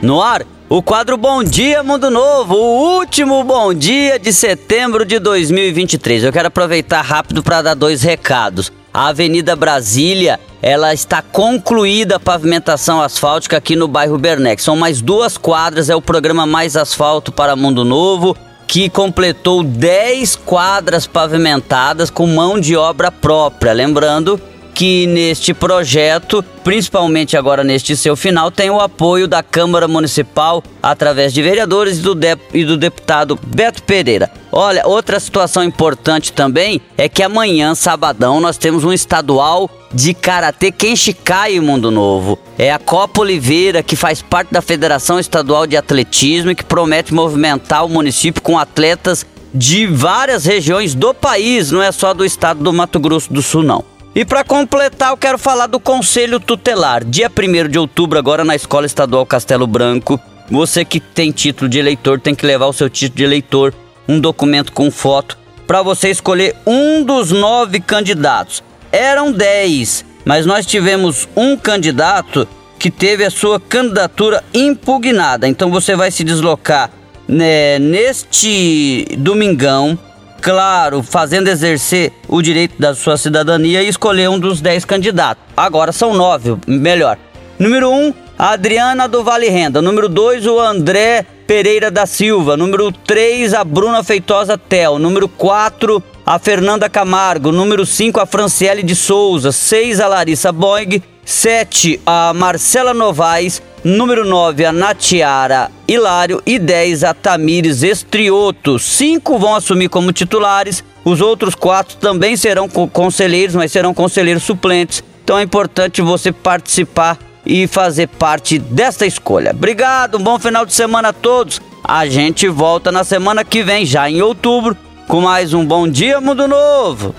No ar, o quadro Bom Dia Mundo Novo, o último bom dia de setembro de 2023. Eu quero aproveitar rápido para dar dois recados. A Avenida Brasília, ela está concluída a pavimentação asfáltica aqui no bairro Bernex. São mais duas quadras, é o programa Mais Asfalto para Mundo Novo, que completou 10 quadras pavimentadas com mão de obra própria. Lembrando que neste projeto, principalmente agora neste seu final, tem o apoio da Câmara Municipal através de vereadores e do, e do deputado Beto Pereira. Olha, outra situação importante também é que amanhã, sabadão, nós temos um estadual de Karatê Kenshikai Mundo Novo. É a Copa Oliveira, que faz parte da Federação Estadual de Atletismo e que promete movimentar o município com atletas de várias regiões do país, não é só do estado do Mato Grosso do Sul, não. E para completar, eu quero falar do Conselho Tutelar. Dia 1 de outubro, agora na Escola Estadual Castelo Branco. Você que tem título de eleitor tem que levar o seu título de eleitor, um documento com foto, para você escolher um dos nove candidatos. Eram dez, mas nós tivemos um candidato que teve a sua candidatura impugnada. Então você vai se deslocar né, neste domingão claro, fazendo exercer o direito da sua cidadania e escolher um dos dez candidatos. Agora são nove, melhor. Número um, a Adriana do Vale Renda. Número dois, o André Pereira da Silva. Número três, a Bruna Feitosa Tel. Número quatro, a Fernanda Camargo. Número cinco, a Franciele de Souza. Seis, a Larissa Boing. Sete, a Marcela Novaes. Número 9, a Natiara Hilário. E 10, a Tamires Estrioto. Cinco vão assumir como titulares. Os outros quatro também serão conselheiros, mas serão conselheiros suplentes. Então é importante você participar e fazer parte desta escolha. Obrigado, um bom final de semana a todos. A gente volta na semana que vem, já em outubro, com mais um Bom Dia Mundo Novo.